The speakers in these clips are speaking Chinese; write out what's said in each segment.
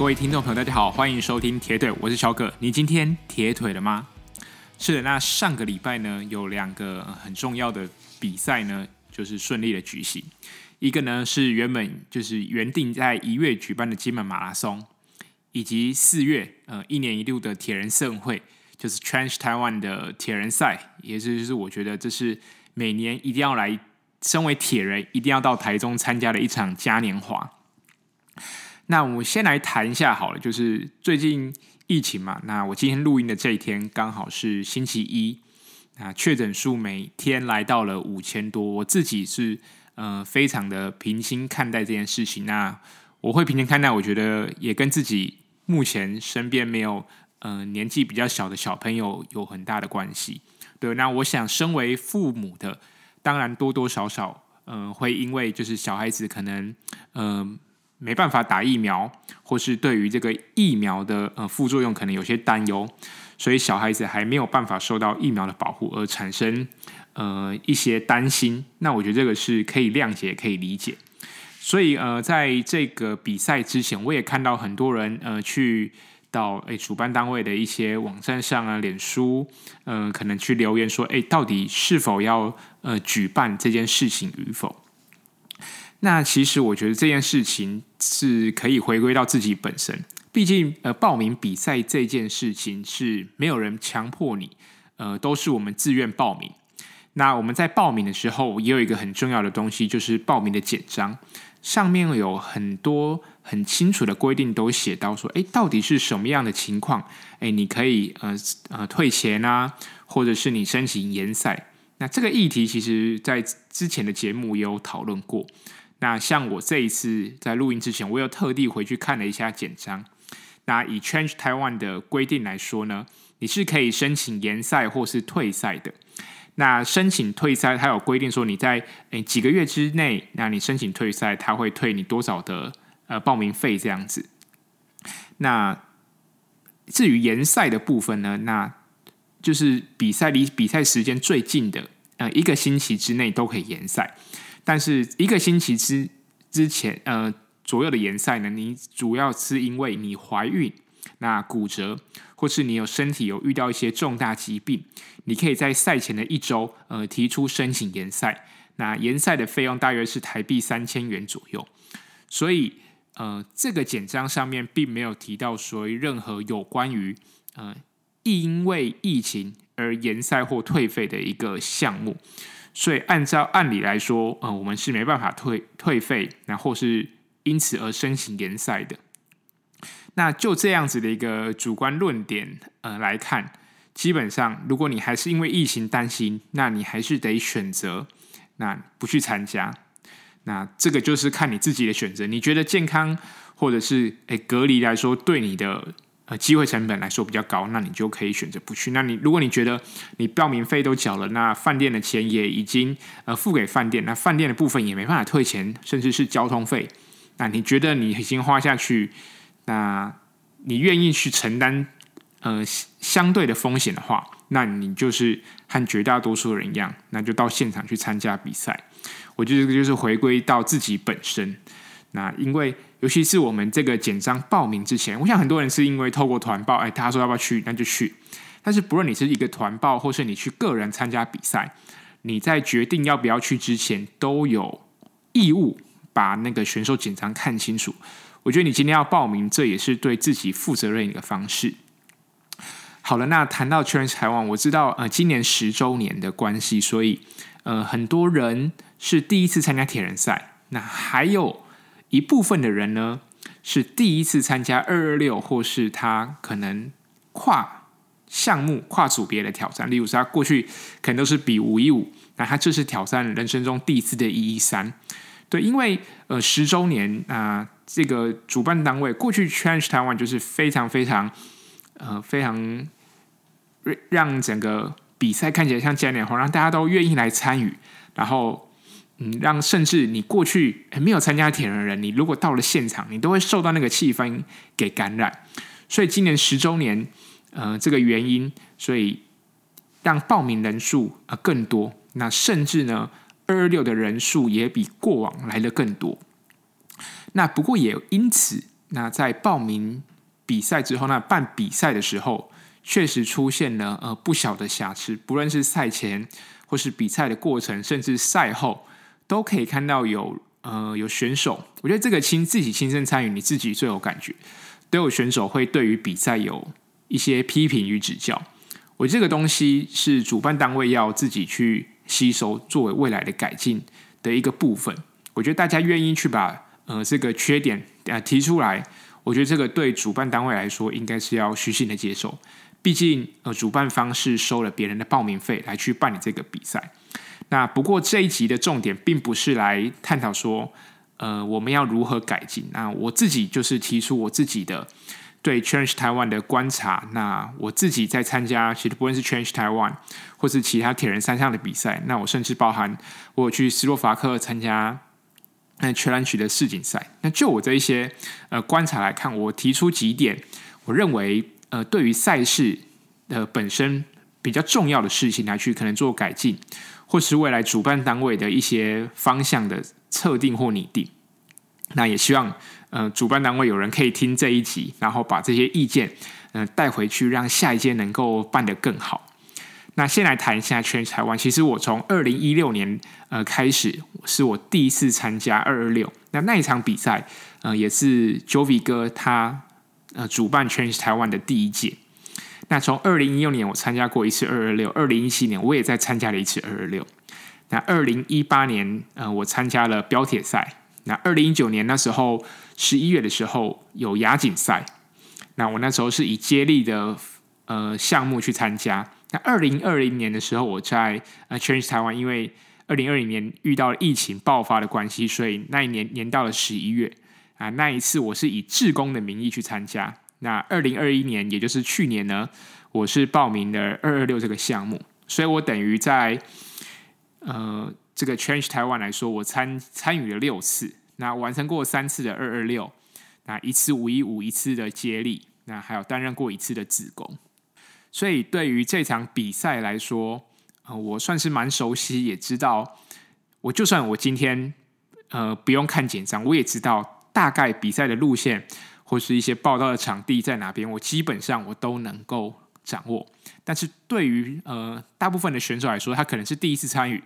各位听众朋友，大家好，欢迎收听铁腿，我是小葛。你今天铁腿了吗？是的，那上个礼拜呢，有两个很重要的比赛呢，就是顺利的举行。一个呢是原本就是原定在一月举办的金门马拉松，以及四月呃一年一度的铁人盛会，就是 Change Taiwan 的铁人赛，也就是我觉得这是每年一定要来，身为铁人一定要到台中参加的一场嘉年华。那我们先来谈一下好了，就是最近疫情嘛，那我今天录音的这一天刚好是星期一，那确诊数每天来到了五千多，我自己是。呃，非常的平心看待这件事情。那我会平心看待，我觉得也跟自己目前身边没有呃年纪比较小的小朋友有很大的关系。对，那我想身为父母的，当然多多少少呃会因为就是小孩子可能呃没办法打疫苗，或是对于这个疫苗的呃副作用可能有些担忧，所以小孩子还没有办法受到疫苗的保护而产生。呃，一些担心，那我觉得这个是可以谅解、可以理解。所以呃，在这个比赛之前，我也看到很多人呃去到诶主办单位的一些网站上啊、脸书，呃，可能去留言说，诶，到底是否要呃举办这件事情与否？那其实我觉得这件事情是可以回归到自己本身，毕竟呃报名比赛这件事情是没有人强迫你，呃，都是我们自愿报名。那我们在报名的时候，也有一个很重要的东西，就是报名的简章，上面有很多很清楚的规定，都写到说，哎，到底是什么样的情况，哎，你可以呃呃退钱啊，或者是你申请延赛。那这个议题，其实在之前的节目也有讨论过。那像我这一次在录音之前，我有特地回去看了一下简章。那以 Change Taiwan 的规定来说呢，你是可以申请延赛或是退赛的。那申请退赛，它有规定说你在诶几个月之内，那你申请退赛，他会退你多少的呃报名费这样子。那至于延赛的部分呢，那就是比赛离比赛时间最近的呃一个星期之内都可以延赛，但是一个星期之之前呃左右的延赛呢，你主要是因为你怀孕。那骨折，或是你有身体有遇到一些重大疾病，你可以在赛前的一周，呃，提出申请延赛。那延赛的费用大约是台币三千元左右。所以，呃，这个简章上面并没有提到说任何有关于呃因为疫情而延赛或退费的一个项目。所以，按照按理来说，呃，我们是没办法退退费，那或是因此而申请延赛的。那就这样子的一个主观论点呃来看，基本上如果你还是因为疫情担心，那你还是得选择那不去参加。那这个就是看你自己的选择。你觉得健康或者是诶隔离来说对你的呃机会成本来说比较高，那你就可以选择不去。那你如果你觉得你报名费都缴了，那饭店的钱也已经呃付给饭店，那饭店的部分也没办法退钱，甚至是交通费。那你觉得你已经花下去？那你愿意去承担呃相对的风险的话，那你就是和绝大多数人一样，那就到现场去参加比赛。我觉得这个就是回归到自己本身。那因为尤其是我们这个简章报名之前，我想很多人是因为透过团报，哎，他说要不要去，那就去。但是不论你是一个团报，或是你去个人参加比赛，你在决定要不要去之前，都有义务把那个选手简章看清楚。我觉得你今天要报名，这也是对自己负责任一个方式。好了，那谈到 Challenge Taiwan，我知道呃，今年十周年的关系，所以呃，很多人是第一次参加铁人赛。那还有一部分的人呢，是第一次参加二二六，或是他可能跨项目、跨组别的挑战。例如说，他过去可能都是比五一五，那他这是挑战人生中第一次的一一三。对，因为呃，十周年啊。这个主办单位过去 Change Taiwan 就是非常非常呃非常让整个比赛看起来像嘉年华，让大家都愿意来参与，然后嗯，让甚至你过去没有参加铁人的人，你如果到了现场，你都会受到那个气氛给感染。所以今年十周年，呃，这个原因，所以让报名人数呃更多，那甚至呢，二六的人数也比过往来的更多。那不过也因此，那在报名比赛之后，那办比赛的时候，确实出现了呃不小的瑕疵，不论是赛前或是比赛的过程，甚至赛后，都可以看到有呃有选手，我觉得这个亲自己亲身参与，你自己最有感觉，都有选手会对于比赛有一些批评与指教。我这个东西是主办单位要自己去吸收，作为未来的改进的一个部分。我觉得大家愿意去把呃这个缺点呃提出来，我觉得这个对主办单位来说应该是要虚心的接受。毕竟呃主办方是收了别人的报名费来去办理这个比赛。那不过这一集的重点并不是来探讨说呃我们要如何改进。那我自己就是提出我自己的。对 Change Taiwan 的观察，那我自己在参加，其实不论是 Change Taiwan 或是其他铁人三项的比赛，那我甚至包含我去斯洛伐克参加那全能曲的世锦赛。那就我这一些呃观察来看，我提出几点，我认为呃对于赛事的本身比较重要的事情来去可能做改进，或是未来主办单位的一些方向的测定或拟定。那也希望。呃，主办单位有人可以听这一集，然后把这些意见，嗯、呃，带回去，让下一届能够办得更好。那先来谈一下全台湾。其实我从二零一六年呃开始，是我第一次参加二二六。那那一场比赛，呃，也是 Jovi 哥他呃主办全台湾的第一届。那从二零一六年我参加过一次二二六，二零一七年我也在参加了一次二二六。那二零一八年，呃，我参加了标铁赛。那二零一九年那时候。十一月的时候有亚锦赛，那我那时候是以接力的呃项目去参加。那二零二零年的时候，我在呃 Challenge Taiwan，因为二零二零年遇到了疫情爆发的关系，所以那一年延到了十一月啊。那一次我是以志工的名义去参加。那二零二一年，也就是去年呢，我是报名了二二六这个项目，所以我等于在呃这个 Change 台湾来说，我参参与了六次。那完成过三次的二二六，那一次五一五，一次的接力，那还有担任过一次的志工，所以对于这场比赛来说，我算是蛮熟悉，也知道，我就算我今天呃不用看简章，我也知道大概比赛的路线或是一些报道的场地在哪边，我基本上我都能够掌握。但是对于呃大部分的选手来说，他可能是第一次参与。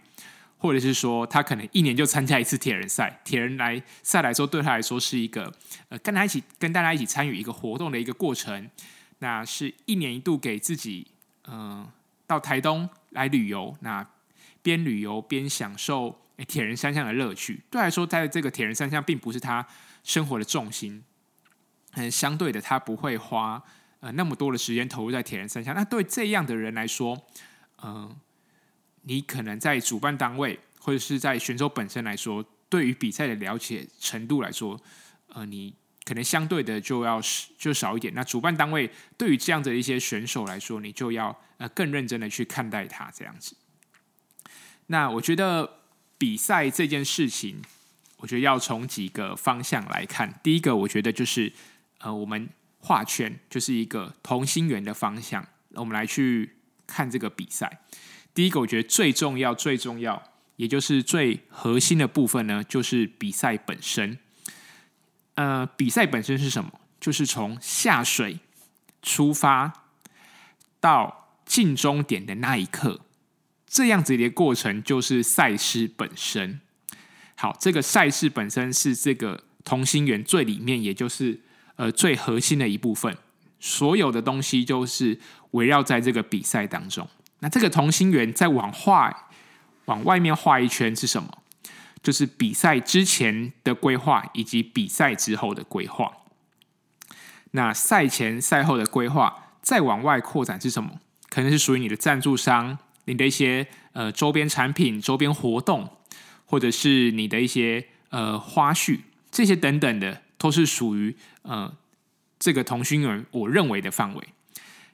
或者是说，他可能一年就参加一次铁人赛，铁人来赛来说，对他来说是一个呃，跟他一起跟大家一起参与一个活动的一个过程。那是一年一度给自己，嗯、到台东来旅游，那边旅游边享受铁人三项的乐趣。对来说，在这个铁人三项并不是他生活的重心。嗯，相对的，他不会花呃那么多的时间投入在铁人三项。那对这样的人来说，嗯、你可能在主办单位或者是在选手本身来说，对于比赛的了解程度来说，呃，你可能相对的就要就少一点。那主办单位对于这样的一些选手来说，你就要呃更认真的去看待他这样子。那我觉得比赛这件事情，我觉得要从几个方向来看。第一个，我觉得就是呃，我们画圈就是一个同心圆的方向，我们来去看这个比赛。第一个，我觉得最重要、最重要，也就是最核心的部分呢，就是比赛本身。呃，比赛本身是什么？就是从下水出发到进终点的那一刻，这样子的过程就是赛事本身。好，这个赛事本身是这个同心圆最里面，也就是呃最核心的一部分。所有的东西就是围绕在这个比赛当中。那这个同心圆再往画，往外面画一圈是什么？就是比赛之前的规划以及比赛之后的规划。那赛前赛后的规划再往外扩展是什么？可能是属于你的赞助商、你的一些呃周边产品、周边活动，或者是你的一些呃花絮，这些等等的，都是属于呃这个同心圆我认为的范围。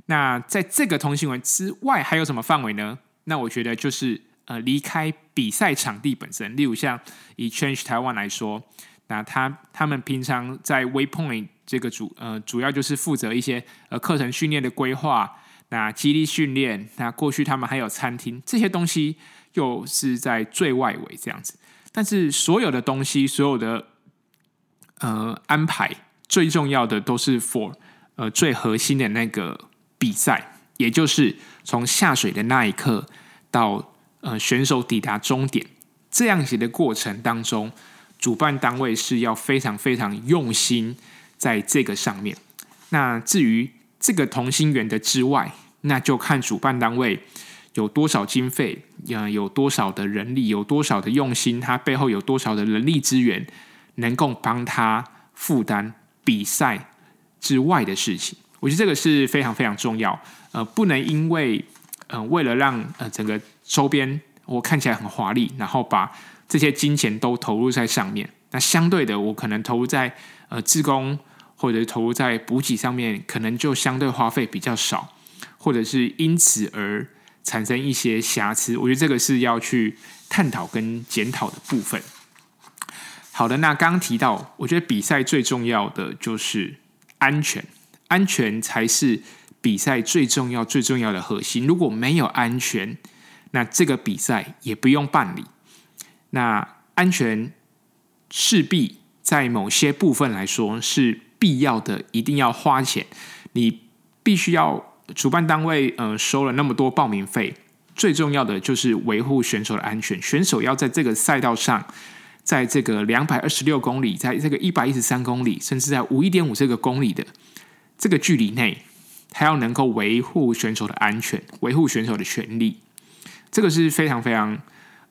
那在这个同心圆之外还有什么范围呢？那我觉得就是呃离开比赛场地本身，例如像以 Change Taiwan 来说，那他他们平常在 Waypoint 这个主呃主要就是负责一些呃课程训练的规划，那激励训练，那过去他们还有餐厅这些东西又是在最外围这样子，但是所有的东西所有的呃安排最重要的都是 for 呃最核心的那个比赛，也就是从下水的那一刻到呃选手抵达终点这样子的过程当中，主办单位是要非常非常用心在这个上面。那至于这个同心圆的之外，那就看主办单位有多少经费，呃，有多少的人力，有多少的用心，他背后有多少的人力资源，能够帮他负担。比赛之外的事情，我觉得这个是非常非常重要。呃，不能因为呃为了让呃整个周边我看起来很华丽，然后把这些金钱都投入在上面。那相对的，我可能投入在呃志工或者投入在补给上面，可能就相对花费比较少，或者是因此而产生一些瑕疵。我觉得这个是要去探讨跟检讨的部分。好的，那刚刚提到，我觉得比赛最重要的就是安全，安全才是比赛最重要、最重要的核心。如果没有安全，那这个比赛也不用办理。那安全势必在某些部分来说是必要的，一定要花钱。你必须要主办单位呃收了那么多报名费，最重要的就是维护选手的安全。选手要在这个赛道上。在这个两百二十六公里，在这个一百一十三公里，甚至在五一点五这个公里的这个距离内，他要能够维护选手的安全，维护选手的权利，这个是非常非常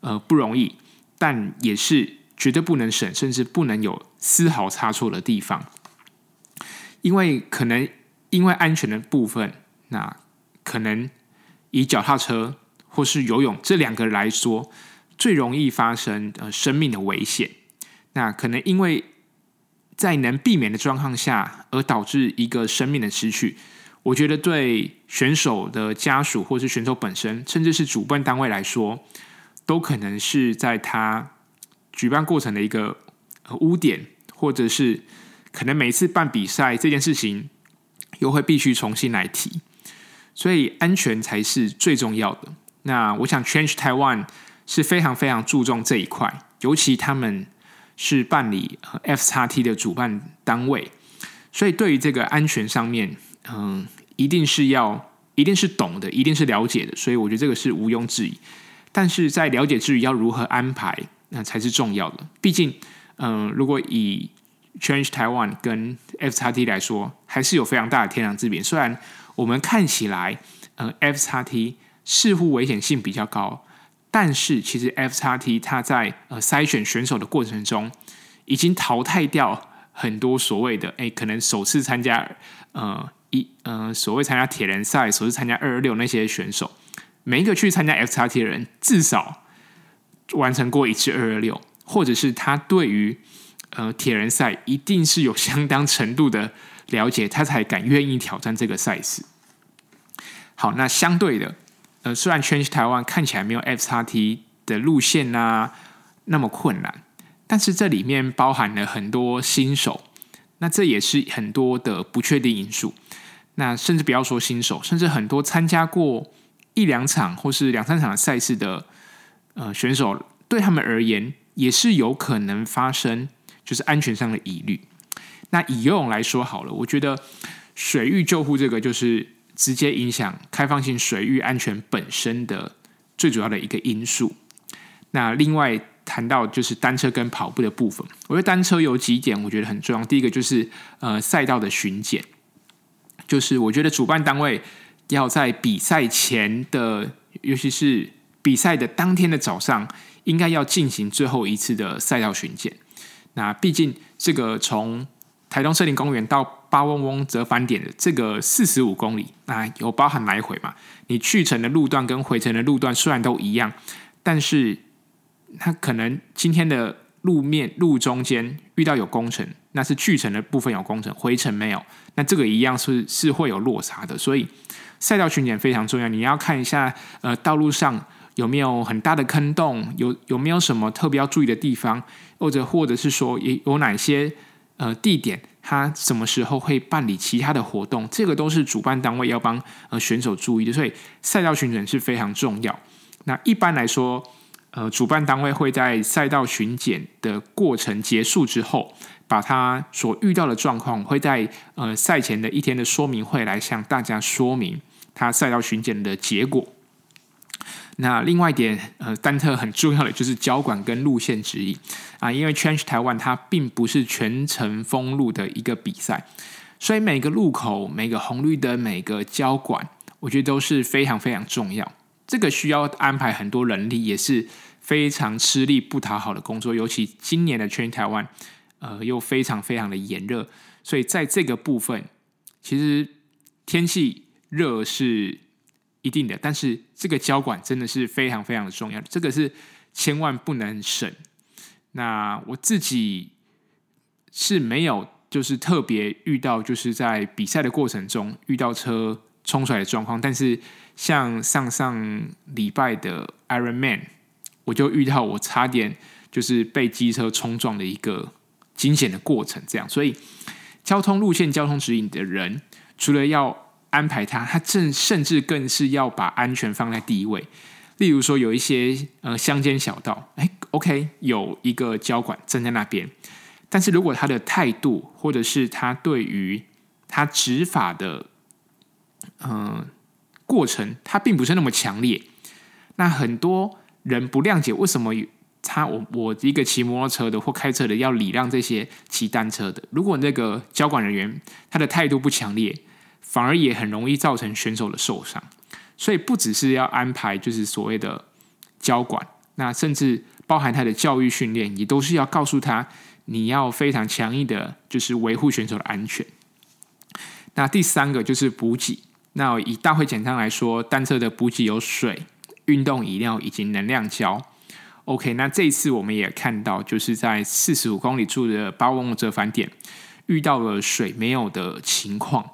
呃不容易，但也是绝对不能省，甚至不能有丝毫差错的地方，因为可能因为安全的部分，那可能以脚踏车或是游泳这两个来说。最容易发生呃生命的危险，那可能因为在能避免的状况下，而导致一个生命的失去。我觉得对选手的家属，或是选手本身，甚至是主办单位来说，都可能是在他举办过程的一个污点，或者是可能每次办比赛这件事情又会必须重新来提，所以安全才是最重要的。那我想，Change Taiwan。是非常非常注重这一块，尤其他们是办理 FXT 的主办单位，所以对于这个安全上面，嗯，一定是要，一定是懂的，一定是了解的，所以我觉得这个是毋庸置疑。但是在了解之余，要如何安排，那才是重要的。毕竟，嗯，如果以 Change Taiwan 跟 FXT 来说，还是有非常大的天壤之别。虽然我们看起来，嗯，FXT 似乎危险性比较高。但是，其实 FXT 它在呃筛选选手的过程中，已经淘汰掉很多所谓的诶，可能首次参加呃一呃所谓参加铁人赛，首次参加二二六那些选手，每一个去参加 FXT 的人，至少完成过一次二二六，或者是他对于呃铁人赛一定是有相当程度的了解，他才敢愿意挑战这个赛事。好，那相对的。呃，虽然 Change Taiwan 看起来没有 FXT 的路线啊那么困难，但是这里面包含了很多新手，那这也是很多的不确定因素。那甚至不要说新手，甚至很多参加过一两场或是两三场赛事的呃选手，对他们而言也是有可能发生就是安全上的疑虑。那以游泳来说好了，我觉得水域救护这个就是。直接影响开放性水域安全本身的最主要的一个因素。那另外谈到就是单车跟跑步的部分，我觉得单车有几点我觉得很重要。第一个就是呃赛道的巡检，就是我觉得主办单位要在比赛前的，尤其是比赛的当天的早上，应该要进行最后一次的赛道巡检。那毕竟这个从台东森林公园到八翁翁折返点的这个四十五公里，那有包含来回嘛？你去程的路段跟回程的路段虽然都一样，但是它可能今天的路面路中间遇到有工程，那是去程的部分有工程，回程没有，那这个一样是是会有落差的。所以赛道巡检非常重要，你要看一下呃道路上有没有很大的坑洞，有有没有什么特别要注意的地方，或者或者是说有有哪些。呃，地点他什么时候会办理其他的活动？这个都是主办单位要帮呃选手注意的，所以赛道巡检是非常重要。那一般来说，呃，主办单位会在赛道巡检的过程结束之后，把他所遇到的状况，会在呃赛前的一天的说明会来向大家说明他赛道巡检的结果。那另外一点，呃，单特很重要的就是交管跟路线指引啊，因为 Change 台湾它并不是全程封路的一个比赛，所以每个路口、每个红绿灯、每个交管，我觉得都是非常非常重要。这个需要安排很多人力，也是非常吃力不讨好的工作。尤其今年的 Change 台湾呃，又非常非常的炎热，所以在这个部分，其实天气热是。一定的，但是这个交管真的是非常非常的重要，这个是千万不能省。那我自己是没有，就是特别遇到，就是在比赛的过程中遇到车冲出来的状况。但是像上上礼拜的 Ironman，我就遇到我差点就是被机车冲撞的一个惊险的过程。这样，所以交通路线、交通指引的人，除了要安排他，他正甚至更是要把安全放在第一位。例如说，有一些呃乡间小道，哎，OK，有一个交管站在那边，但是如果他的态度或者是他对于他执法的嗯、过程，他并不是那么强烈，那很多人不谅解为什么他我我一个骑摩托车的或开车的要礼让这些骑单车的，如果那个交管人员他的态度不强烈。反而也很容易造成选手的受伤，所以不只是要安排就是所谓的交管，那甚至包含他的教育训练，也都是要告诉他你要非常强硬的，就是维护选手的安全。那第三个就是补给，那以大会简章来说，单车的补给有水、运动饮料以及能量胶。OK，那这一次我们也看到，就是在四十五公里处的八翁折返点遇到了水没有的情况。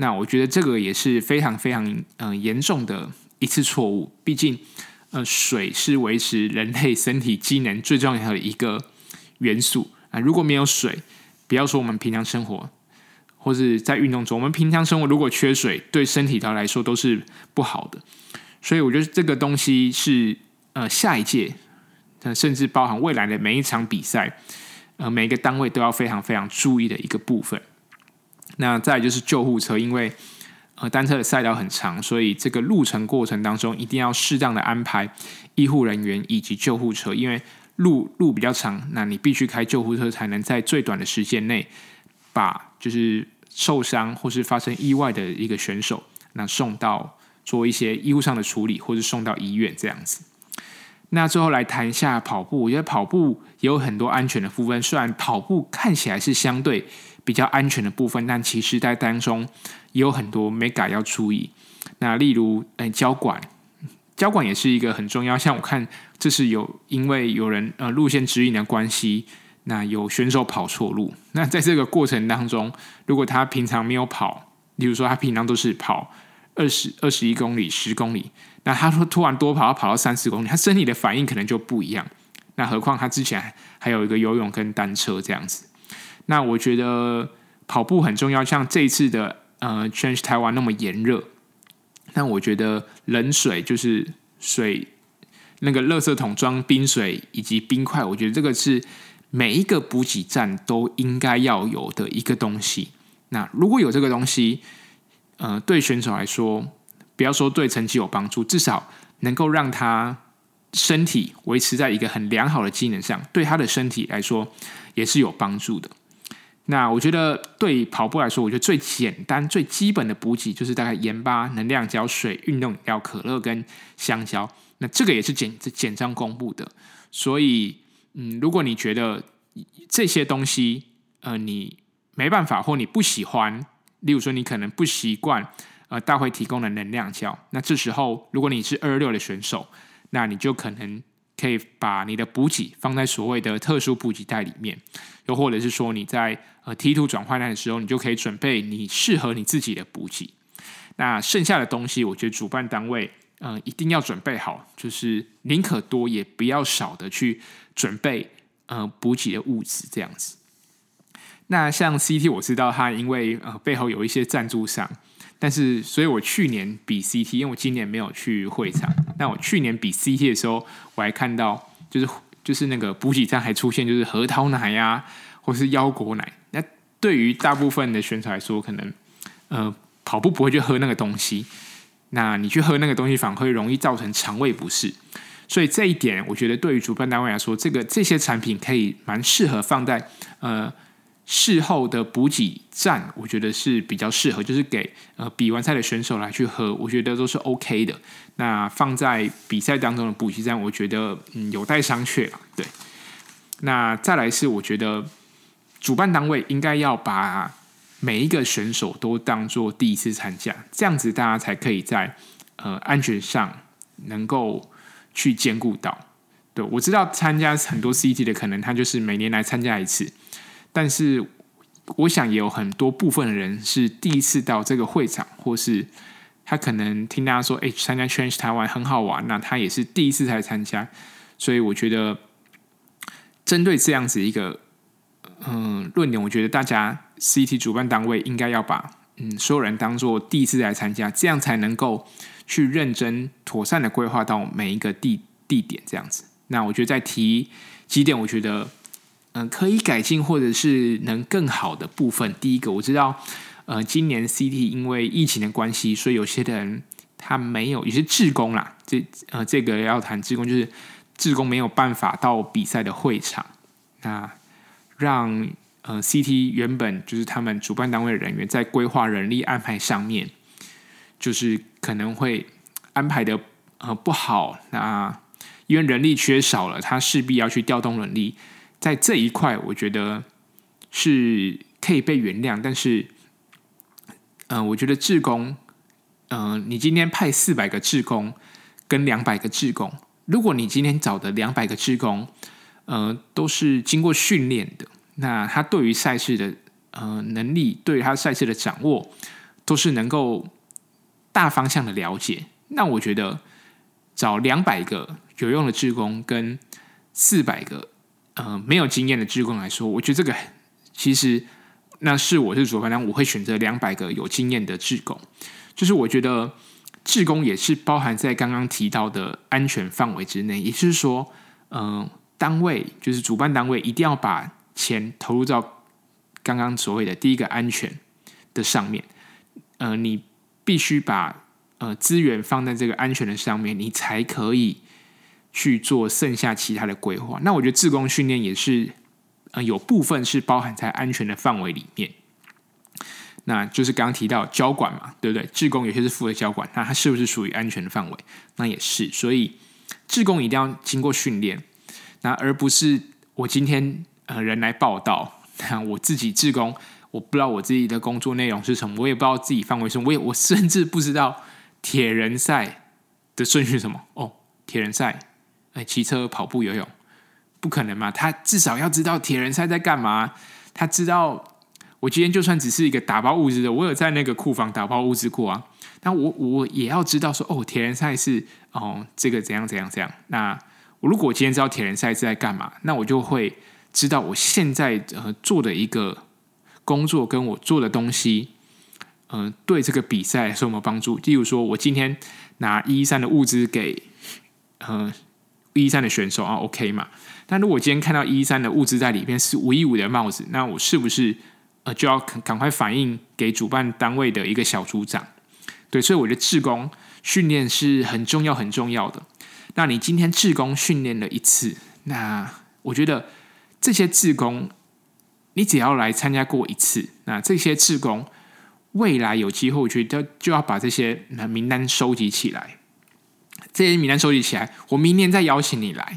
那我觉得这个也是非常非常嗯严重的一次错误。毕竟，呃，水是维持人类身体机能最重要的一个元素啊。如果没有水，不要说我们平常生活，或是在运动中，我们平常生活如果缺水，对身体的来说都是不好的。所以，我觉得这个东西是呃下一届，甚至包含未来的每一场比赛，呃，每个单位都要非常非常注意的一个部分。那再就是救护车，因为呃单车的赛道很长，所以这个路程过程当中一定要适当的安排医护人员以及救护车，因为路路比较长，那你必须开救护车才能在最短的时间内把就是受伤或是发生意外的一个选手，那送到做一些医务上的处理，或是送到医院这样子。那最后来谈一下跑步，我觉得跑步也有很多安全的部分，虽然跑步看起来是相对。比较安全的部分，但其实在当中也有很多没改要注意。那例如，呃，交管，交管也是一个很重要。像我看，这是有因为有人呃路线指引的关系，那有选手跑错路。那在这个过程当中，如果他平常没有跑，例如说他平常都是跑二十二十一公里、十公里，那他说突然多跑，要跑到三十公里，他身体的反应可能就不一样。那何况他之前还有一个游泳跟单车这样子。那我觉得跑步很重要，像这一次的呃，Challenge Taiwan 那么炎热，那我觉得冷水就是水，那个垃圾桶装冰水以及冰块，我觉得这个是每一个补给站都应该要有的一个东西。那如果有这个东西，呃，对选手来说，不要说对成绩有帮助，至少能够让他身体维持在一个很良好的机能上，对他的身体来说也是有帮助的。那我觉得对跑步来说，我觉得最简单、最基本的补给就是大概盐巴、能量胶、水、运动饮料、可乐跟香蕉。那这个也是简简章公布的。所以，嗯，如果你觉得这些东西，呃，你没办法或你不喜欢，例如说你可能不习惯呃大会提供的能量胶，那这时候如果你是二六的选手，那你就可能。可以把你的补给放在所谓的特殊补给袋里面，又或者是说你在呃 T2 转换站的时候，你就可以准备你适合你自己的补给。那剩下的东西，我觉得主办单位、呃、一定要准备好，就是宁可多也不要少的去准备呃补给的物资这样子。那像 CT 我知道它因为呃背后有一些赞助商。但是，所以我去年比 CT，因为我今年没有去会场。那我去年比 CT 的时候，我还看到，就是就是那个补给站还出现，就是核桃奶呀、或是腰果奶。那对于大部分的选手来说，可能呃跑步不会去喝那个东西，那你去喝那个东西，反而会容易造成肠胃不适。所以这一点，我觉得对于主办单位来说，这个这些产品可以蛮适合放在呃事后的补给站，我觉得是比较适合，就是给呃比完赛的选手来去喝，我觉得都是 OK 的。那放在比赛当中的补给站，我觉得嗯有待商榷了。对，那再来是我觉得主办单位应该要把每一个选手都当做第一次参加，这样子大家才可以在呃安全上能够。去兼顾到，对，我知道参加很多 CT 的，可能他就是每年来参加一次，但是我想也有很多部分的人是第一次到这个会场，或是他可能听大家说，哎，参加 Change 台湾很好玩，那他也是第一次才参加，所以我觉得针对这样子一个嗯论点，我觉得大家 CT 主办单位应该要把嗯所有人当做第一次来参加，这样才能够。去认真妥善的规划到每一个地地点这样子，那我觉得再提几点，我觉得嗯、可以改进或者是能更好的部分。第一个，我知道呃今年 CT 因为疫情的关系，所以有些人他没有，有些志工啦，这呃这个要谈志工，就是志工没有办法到比赛的会场，那让呃 CT 原本就是他们主办单位的人员在规划人力安排上面。就是可能会安排的呃不好，那因为人力缺少了，他势必要去调动人力，在这一块我觉得是可以被原谅，但是，嗯、呃，我觉得志工，嗯、呃，你今天派四百个志工跟两百个志工，如果你今天找的两百个志工，嗯、都是经过训练的，那他对于赛事的、呃、能力，对于他赛事的掌握，都是能够。大方向的了解，那我觉得找两百个有用的志工跟四百个呃没有经验的志工来说，我觉得这个其实那是我是主办方，我会选择两百个有经验的志工。就是我觉得志工也是包含在刚刚提到的安全范围之内，也就是说，嗯、呃，单位就是主办单位一定要把钱投入到刚刚所谓的第一个安全的上面，呃，你。必须把呃资源放在这个安全的上面，你才可以去做剩下其他的规划。那我觉得自工训练也是呃有部分是包含在安全的范围里面。那就是刚刚提到交管嘛，对不对？自工有些是负责交管，那它是不是属于安全的范围？那也是。所以自工一定要经过训练，那而不是我今天呃人来报道，那我自己自工。我不知道我自己的工作内容是什么，我也不知道自己范围是，我也我甚至不知道铁人赛的顺序是什么。哦，铁人赛，哎，骑车、跑步、游泳，不可能嘛？他至少要知道铁人赛在干嘛。他知道，我今天就算只是一个打包物资的，我有在那个库房打包物资过啊。那我我也要知道说，哦，铁人赛是哦这个怎样怎样怎样。那我如果我今天知道铁人赛是在干嘛，那我就会知道我现在呃做的一个。工作跟我做的东西，嗯、对这个比赛是有没有帮助？例如说，我今天拿一一三的物资给，呃，一三的选手啊，OK 嘛？但如果今天看到一三的物资在里面是五一五的帽子，那我是不是呃就要赶快反映给主办单位的一个小组长？对，所以我觉得志工训练是很重要很重要的。那你今天志工训练了一次，那我觉得这些志工。你只要来参加过一次，那这些志工未来有机会，我觉得就要把这些名单收集起来。这些名单收集起来，我明年再邀请你来。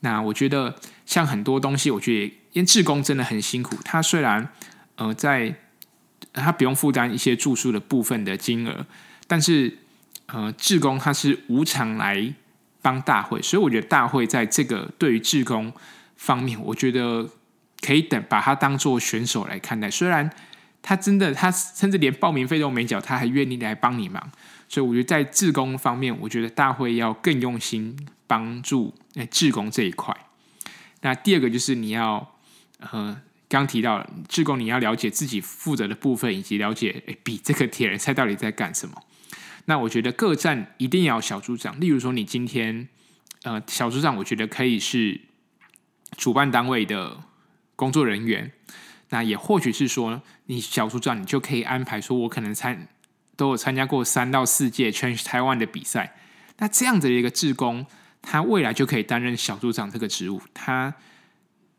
那我觉得像很多东西，我觉得因为志工真的很辛苦。他虽然呃在他不用负担一些住宿的部分的金额，但是呃志工他是无偿来帮大会，所以我觉得大会在这个对于志工方面，我觉得。可以等把他当做选手来看待，虽然他真的他甚至连报名费都没缴，他还愿意来帮你忙，所以我觉得在志工方面，我觉得大会要更用心帮助诶志工这一块。那第二个就是你要呃刚提到志工，你要了解自己负责的部分，以及了解诶比这个铁人赛到底在干什么。那我觉得各站一定要小组长，例如说你今天呃小组长，我觉得可以是主办单位的。工作人员。那也或许是说，你小组长你就可以安排说，我可能参都有参加过三到四届 Change Taiwan 的比赛。那这样子的一个志工，他未来就可以担任小组长这个职务。他，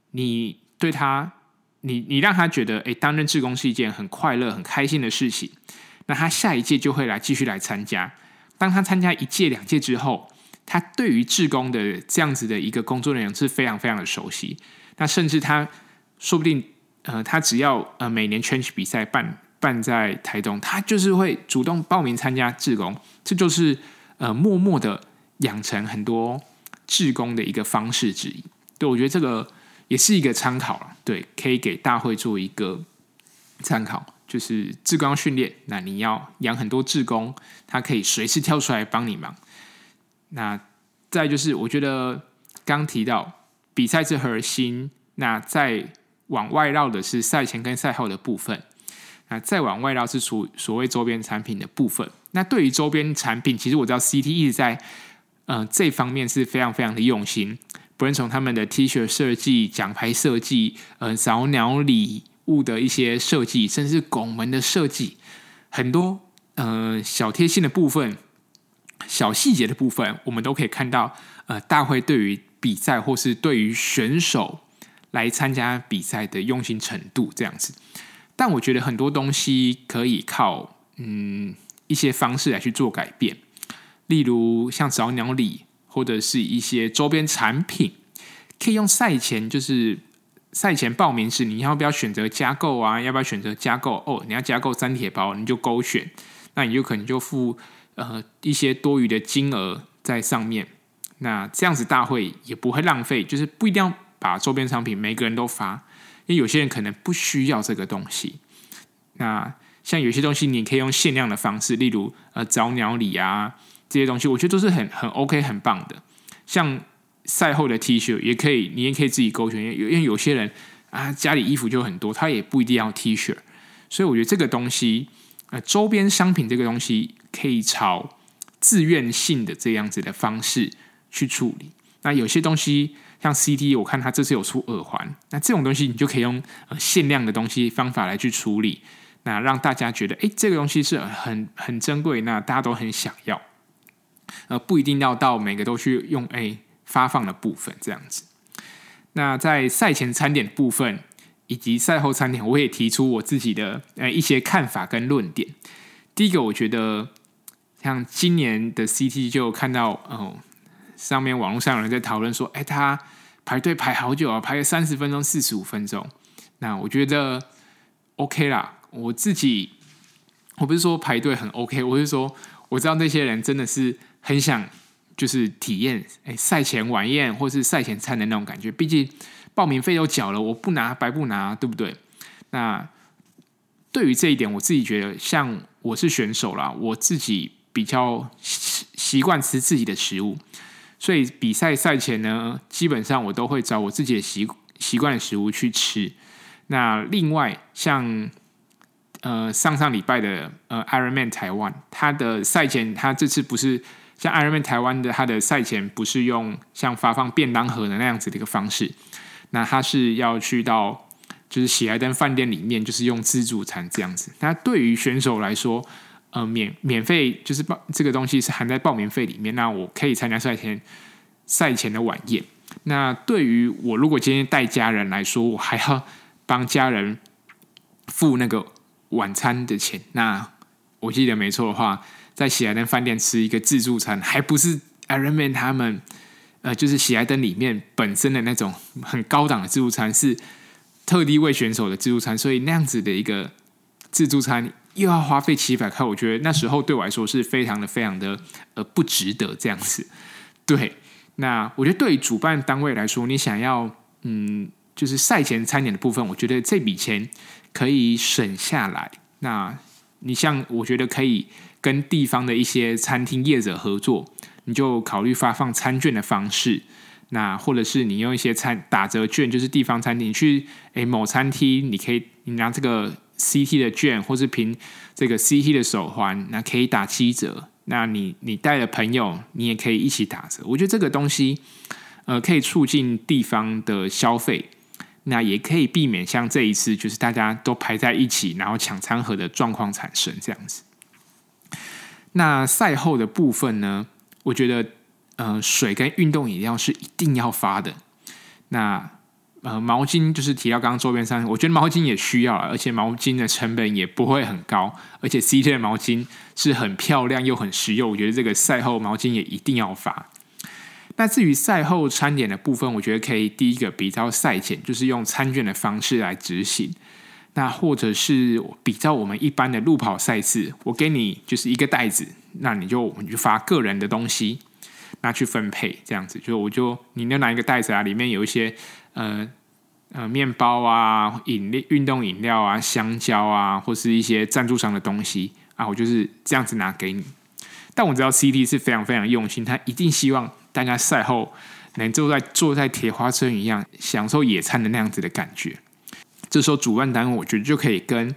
你对他，你你让他觉得，哎，担任志工是一件很快乐、很开心的事情。那他下一届就会来继续来参加。当他参加一届、两届之后，他对于志工的这样子的一个工作内容是非常非常的熟悉。那甚至他说不定，呃，他只要呃每年 Change 比赛办办在台东，他就是会主动报名参加志工。这就是呃默默的养成很多志工的一个方式之一。对，我觉得这个也是一个参考了。对，可以给大会做一个参考。就是志工训练，那你要养很多志工，他可以随时跳出来帮你忙。那再就是，我觉得刚提到比赛是核心，那再往外绕的是赛前跟赛后的部分，那再往外绕是属所谓周边产品的部分。那对于周边产品，其实我知道 CT 一直在呃这方面是非常非常的用心，不论从他们的 T 恤设计、奖牌设计、呃早鸟礼。物的一些设计，甚至拱门的设计，很多呃小贴心的部分、小细节的部分，我们都可以看到。呃，大会对于比赛或是对于选手来参加比赛的用心程度这样子。但我觉得很多东西可以靠嗯一些方式来去做改变，例如像早鸟礼或者是一些周边产品，可以用赛前就是。赛前报名时，你要不要选择加购啊？要不要选择加购？哦，你要加购三铁包，你就勾选，那你就可能就付呃一些多余的金额在上面。那这样子大会也不会浪费，就是不一定要把周边商品每个人都发，因为有些人可能不需要这个东西。那像有些东西，你可以用限量的方式，例如呃早鸟礼啊这些东西，我觉得都是很很 OK 很棒的，像。赛后的 T 恤也可以，你也可以自己勾选，因为因为有些人啊家里衣服就很多，他也不一定要 T 恤，所以我觉得这个东西，呃，周边商品这个东西可以朝自愿性的这样子的方式去处理。那有些东西像 CT，我看他这次有出耳环，那这种东西你就可以用呃限量的东西方法来去处理，那让大家觉得哎这个东西是很很珍贵，那大家都很想要，呃不一定要到每个都去用哎。发放的部分这样子，那在赛前餐点部分以及赛后餐点，我也提出我自己的呃一些看法跟论点。第一个，我觉得像今年的 CT 就看到哦，上面网络上有人在讨论说，哎，他排队排好久啊，排了三十分钟、四十五分钟。那我觉得 OK 啦，我自己我不是说排队很 OK，我是说我知道那些人真的是很想。就是体验哎，赛前晚宴或是赛前餐的那种感觉。毕竟报名费都缴了，我不拿白不拿，对不对？那对于这一点，我自己觉得，像我是选手啦，我自己比较习习惯吃自己的食物，所以比赛赛前呢，基本上我都会找我自己的习习惯的食物去吃。那另外，像呃上上礼拜的呃 Ironman 台湾，他的赛前他这次不是。像 Ironman 台湾的，他的赛前不是用像发放便当盒的那样子的一个方式，那他是要去到就是喜来登饭店里面，就是用自助餐这样子。那对于选手来说，呃，免免费就是报这个东西是含在报名费里面，那我可以参加赛前赛前的晚宴。那对于我如果今天带家人来说，我还要帮家人付那个晚餐的钱。那我记得没错的话。在喜来登饭店吃一个自助餐，还不是 Ironman 他们，呃，就是喜来登里面本身的那种很高档的自助餐，是特地为选手的自助餐，所以那样子的一个自助餐又要花费七百块，我觉得那时候对我来说是非常的、非常的呃不值得这样子。对，那我觉得对主办单位来说，你想要嗯，就是赛前餐点的部分，我觉得这笔钱可以省下来。那你像，我觉得可以。跟地方的一些餐厅业者合作，你就考虑发放餐券的方式，那或者是你用一些餐打折券，就是地方餐厅去诶某餐厅，你可以你拿这个 CT 的券，或是凭这个 CT 的手环，那可以打七折。那你你带了朋友，你也可以一起打折。我觉得这个东西，呃，可以促进地方的消费。那也可以避免像这一次，就是大家都排在一起，然后抢餐盒的状况产生这样子。那赛后的部分呢，我觉得，呃，水跟运动饮料是一定要发的。那呃，毛巾就是提到刚刚周边商品，我觉得毛巾也需要，而且毛巾的成本也不会很高，而且 CT 的毛巾是很漂亮又很实用，我觉得这个赛后毛巾也一定要发。那至于赛后餐点的部分，我觉得可以第一个比较赛前，就是用餐券的方式来执行。那或者是比较我们一般的路跑赛事，我给你就是一个袋子，那你就你就发个人的东西，拿去分配这样子。就我就你就拿一个袋子啊，里面有一些呃呃面包啊、饮料、运动饮料啊、香蕉啊，或是一些赞助商的东西啊，我就是这样子拿给你。但我知道 CT 是非常非常用心，他一定希望。大家赛后能坐在坐在铁花村一样享受野餐的那样子的感觉，这时候主办单位我觉得就可以跟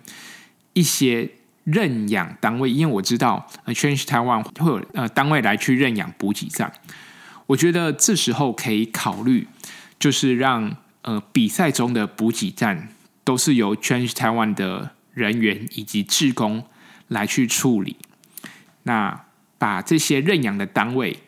一些认养单位，因为我知道，Change Taiwan 会有呃单位来去认养补给站，我觉得这时候可以考虑，就是让呃比赛中的补给站都是由 Change Taiwan 的人员以及志工来去处理，那把这些认养的单位。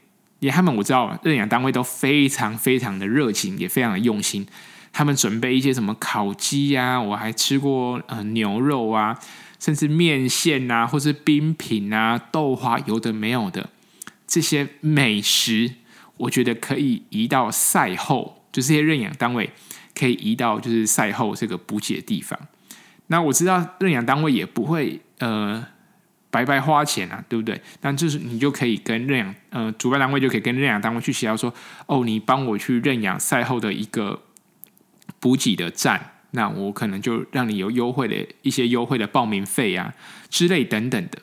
也他们我知道认养单位都非常非常的热情，也非常的用心。他们准备一些什么烤鸡啊，我还吃过呃牛肉啊，甚至面线啊，或是冰品啊、豆花，有的没有的这些美食，我觉得可以移到赛后，就这些认养单位可以移到就是赛后这个补给的地方。那我知道认养单位也不会呃。白白花钱啊，对不对？那就是你就可以跟认养，呃，主办单位就可以跟认养单位去协调说，哦，你帮我去认养赛后的一个补给的站，那我可能就让你有优惠的一些优惠的报名费啊之类等等的。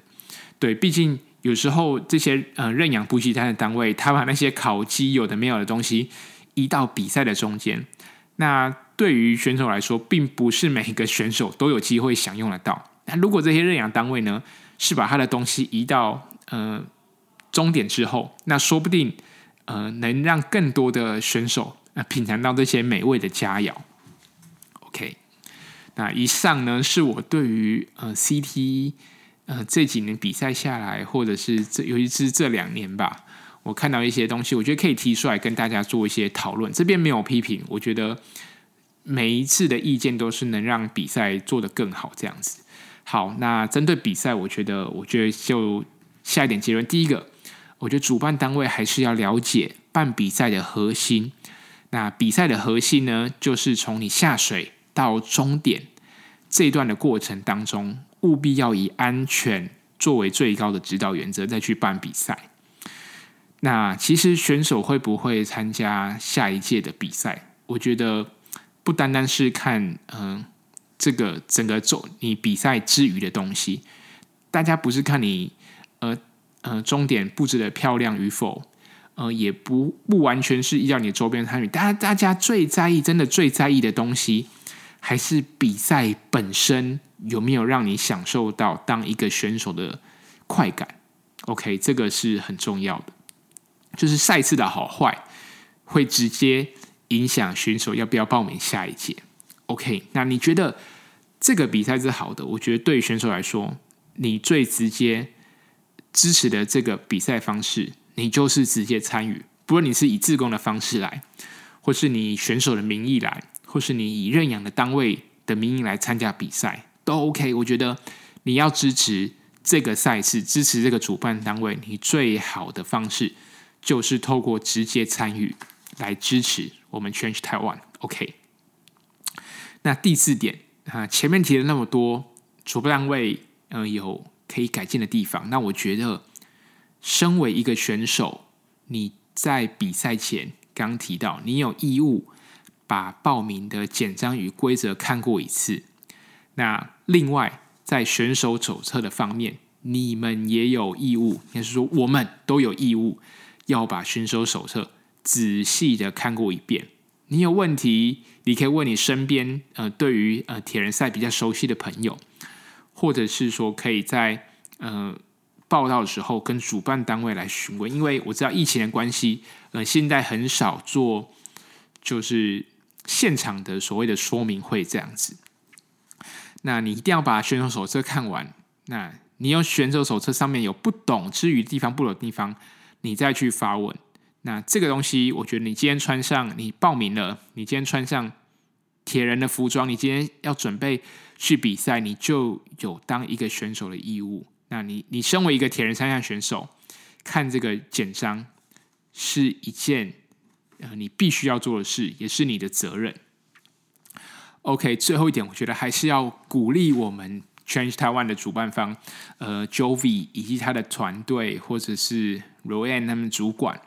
对，毕竟有时候这些呃认养补给站的单位，他把那些烤鸡有的没有的东西移到比赛的中间，那对于选手来说，并不是每一个选手都有机会享用得到。那如果这些认养单位呢，是把他的东西移到呃终点之后，那说不定呃能让更多的选手呃品尝到这些美味的佳肴。OK，那以上呢是我对于呃 CT 呃这几年比赛下来，或者是这尤其是这两年吧，我看到一些东西，我觉得可以提出来跟大家做一些讨论。这边没有批评，我觉得每一次的意见都是能让比赛做得更好这样子。好，那针对比赛，我觉得，我觉得就下一点结论。第一个，我觉得主办单位还是要了解办比赛的核心。那比赛的核心呢，就是从你下水到终点这一段的过程当中，务必要以安全作为最高的指导原则，再去办比赛。那其实选手会不会参加下一届的比赛？我觉得不单单是看，嗯。这个整个走你比赛之余的东西，大家不是看你呃呃终点布置的漂亮与否，呃也不不完全是依照你的周边参与，大家大家最在意，真的最在意的东西，还是比赛本身有没有让你享受到当一个选手的快感？OK，这个是很重要的，就是赛事的好坏会直接影响选手要不要报名下一届。OK，那你觉得？这个比赛是好的，我觉得对选手来说，你最直接支持的这个比赛方式，你就是直接参与。不论你是以自贡的方式来，或是你选手的名义来，或是你以认养的单位的名义来参加比赛，都 OK。我觉得你要支持这个赛事，支持这个主办单位，你最好的方式就是透过直接参与来支持我们 Change Taiwan。OK，那第四点。啊，前面提了那么多，主办单位嗯、呃、有可以改进的地方。那我觉得，身为一个选手，你在比赛前刚提到，你有义务把报名的简章与规则看过一次。那另外，在选手手册的方面，你们也有义务，也是说，我们都有义务要把选手手册仔细的看过一遍。你有问题，你可以问你身边呃，对于呃铁人赛比较熟悉的朋友，或者是说可以在呃报道的时候跟主办单位来询问，因为我知道疫情的关系，呃，现在很少做就是现场的所谓的说明会这样子。那你一定要把选手手册看完。那你有选手手册上面有不懂之余地方，不懂的地方，你再去发问。那这个东西，我觉得你今天穿上，你报名了，你今天穿上铁人的服装，你今天要准备去比赛，你就有当一个选手的义务。那你，你身为一个铁人三项选手，看这个简章是一件呃你必须要做的事，也是你的责任。OK，最后一点，我觉得还是要鼓励我们 Change Taiwan 的主办方，呃，Jovi 以及他的团队，或者是 Roanne 他们主管。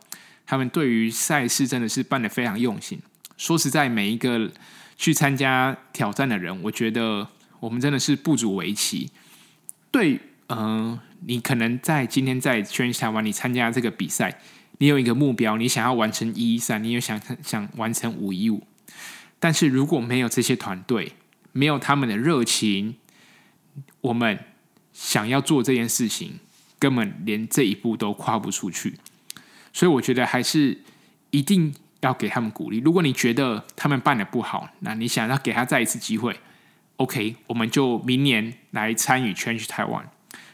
他们对于赛事真的是办得非常用心。说实在，每一个去参加挑战的人，我觉得我们真的是不足为奇。对，嗯、呃，你可能在今天在 Change Taiwan，你参加这个比赛，你有一个目标，你想要完成一一三，你也想想完成五一五。但是如果没有这些团队，没有他们的热情，我们想要做这件事情，根本连这一步都跨不出去。所以我觉得还是一定要给他们鼓励。如果你觉得他们办得不好，那你想要给他再一次机会，OK，我们就明年来参与 Change Taiwan。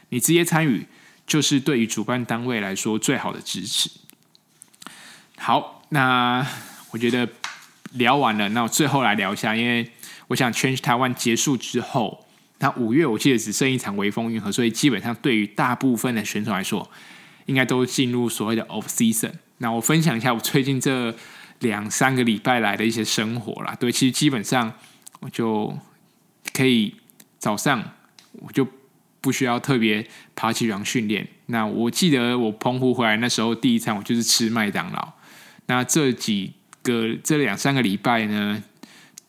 你直接参与，就是对于主办单位来说最好的支持。好，那我觉得聊完了，那我最后来聊一下，因为我想 Change Taiwan 结束之后，那五月我记得只剩一场微风运河，所以基本上对于大部分的选手来说。应该都进入所谓的 off season。那我分享一下我最近这两三个礼拜来的一些生活啦。对，其实基本上我就可以早上我就不需要特别爬起床训练。那我记得我澎湖回来那时候第一餐我就是吃麦当劳。那这几个这两三个礼拜呢，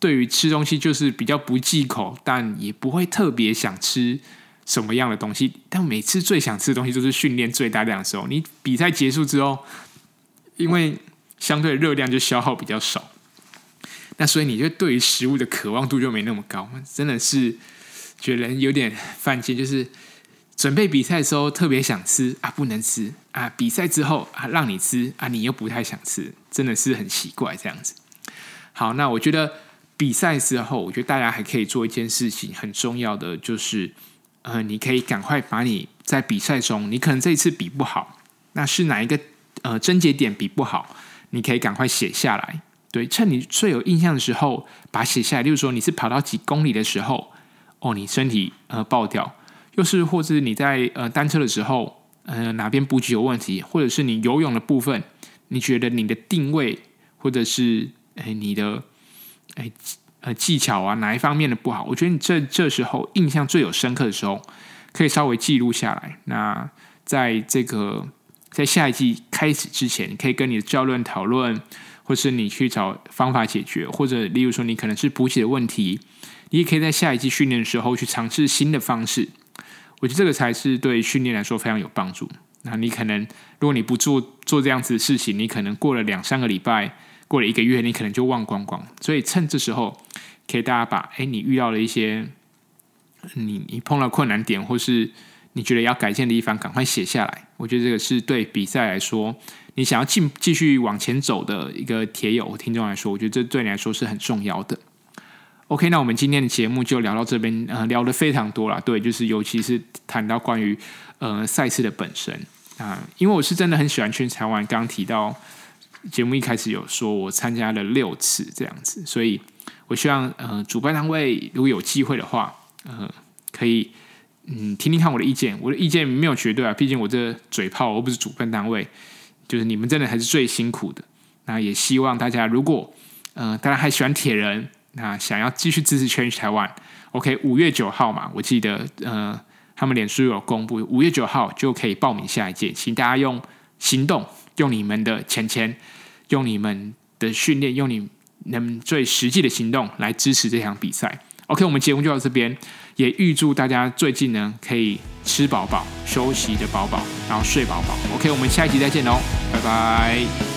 对于吃东西就是比较不忌口，但也不会特别想吃。什么样的东西？但每次最想吃的东西都是训练最大量的时候。你比赛结束之后，因为相对热量就消耗比较少，那所以你就对于食物的渴望度就没那么高。真的是觉得有点犯贱，就是准备比赛的时候特别想吃啊，不能吃啊；比赛之后啊，让你吃啊，你又不太想吃，真的是很奇怪这样子。好，那我觉得比赛之后，我觉得大家还可以做一件事情，很重要的就是。呃，你可以赶快把你在比赛中，你可能这一次比不好，那是哪一个呃症结点比不好？你可以赶快写下来，对，趁你最有印象的时候把写下来。例如说，你是跑到几公里的时候，哦，你身体呃爆掉，又是或者你在呃单车的时候，呃哪边布局有问题，或者是你游泳的部分，你觉得你的定位或者是哎你的哎。呃，技巧啊，哪一方面的不好？我觉得你这这时候印象最有深刻的时候，可以稍微记录下来。那在这个在下一季开始之前，你可以跟你的教练讨论，或是你去找方法解决，或者例如说你可能是补给的问题，你也可以在下一季训练的时候去尝试新的方式。我觉得这个才是对训练来说非常有帮助。那你可能如果你不做做这样子的事情，你可能过了两三个礼拜。过了一个月，你可能就忘光光。所以趁这时候，可以大家把哎，你遇到了一些你你碰到困难点，或是你觉得要改进的地方，赶快写下来。我觉得这个是对比赛来说，你想要进继续往前走的一个铁友听众来说，我觉得这对你来说是很重要的。OK，那我们今天的节目就聊到这边，呃，聊得非常多了。对，就是尤其是谈到关于呃赛事的本身啊，因为我是真的很喜欢去台湾，刚提到。节目一开始有说，我参加了六次这样子，所以我希望呃，主办单位如果有机会的话，呃，可以嗯听听看我的意见。我的意见没有绝对啊，毕竟我这嘴炮，我不是主办单位，就是你们真的还是最辛苦的。那也希望大家如果呃，大家还喜欢铁人，那想要继续支持 Change Taiwan，OK，五月九号嘛，我记得呃，他们脸书有公布，五月九号就可以报名下一届，请大家用行动。用你们的钱钱，用你们的训练，用你们最实际的行动来支持这场比赛。OK，我们节目就到这边，也预祝大家最近呢可以吃饱饱，休息的饱饱，然后睡饱饱。OK，我们下一集再见喽，拜拜。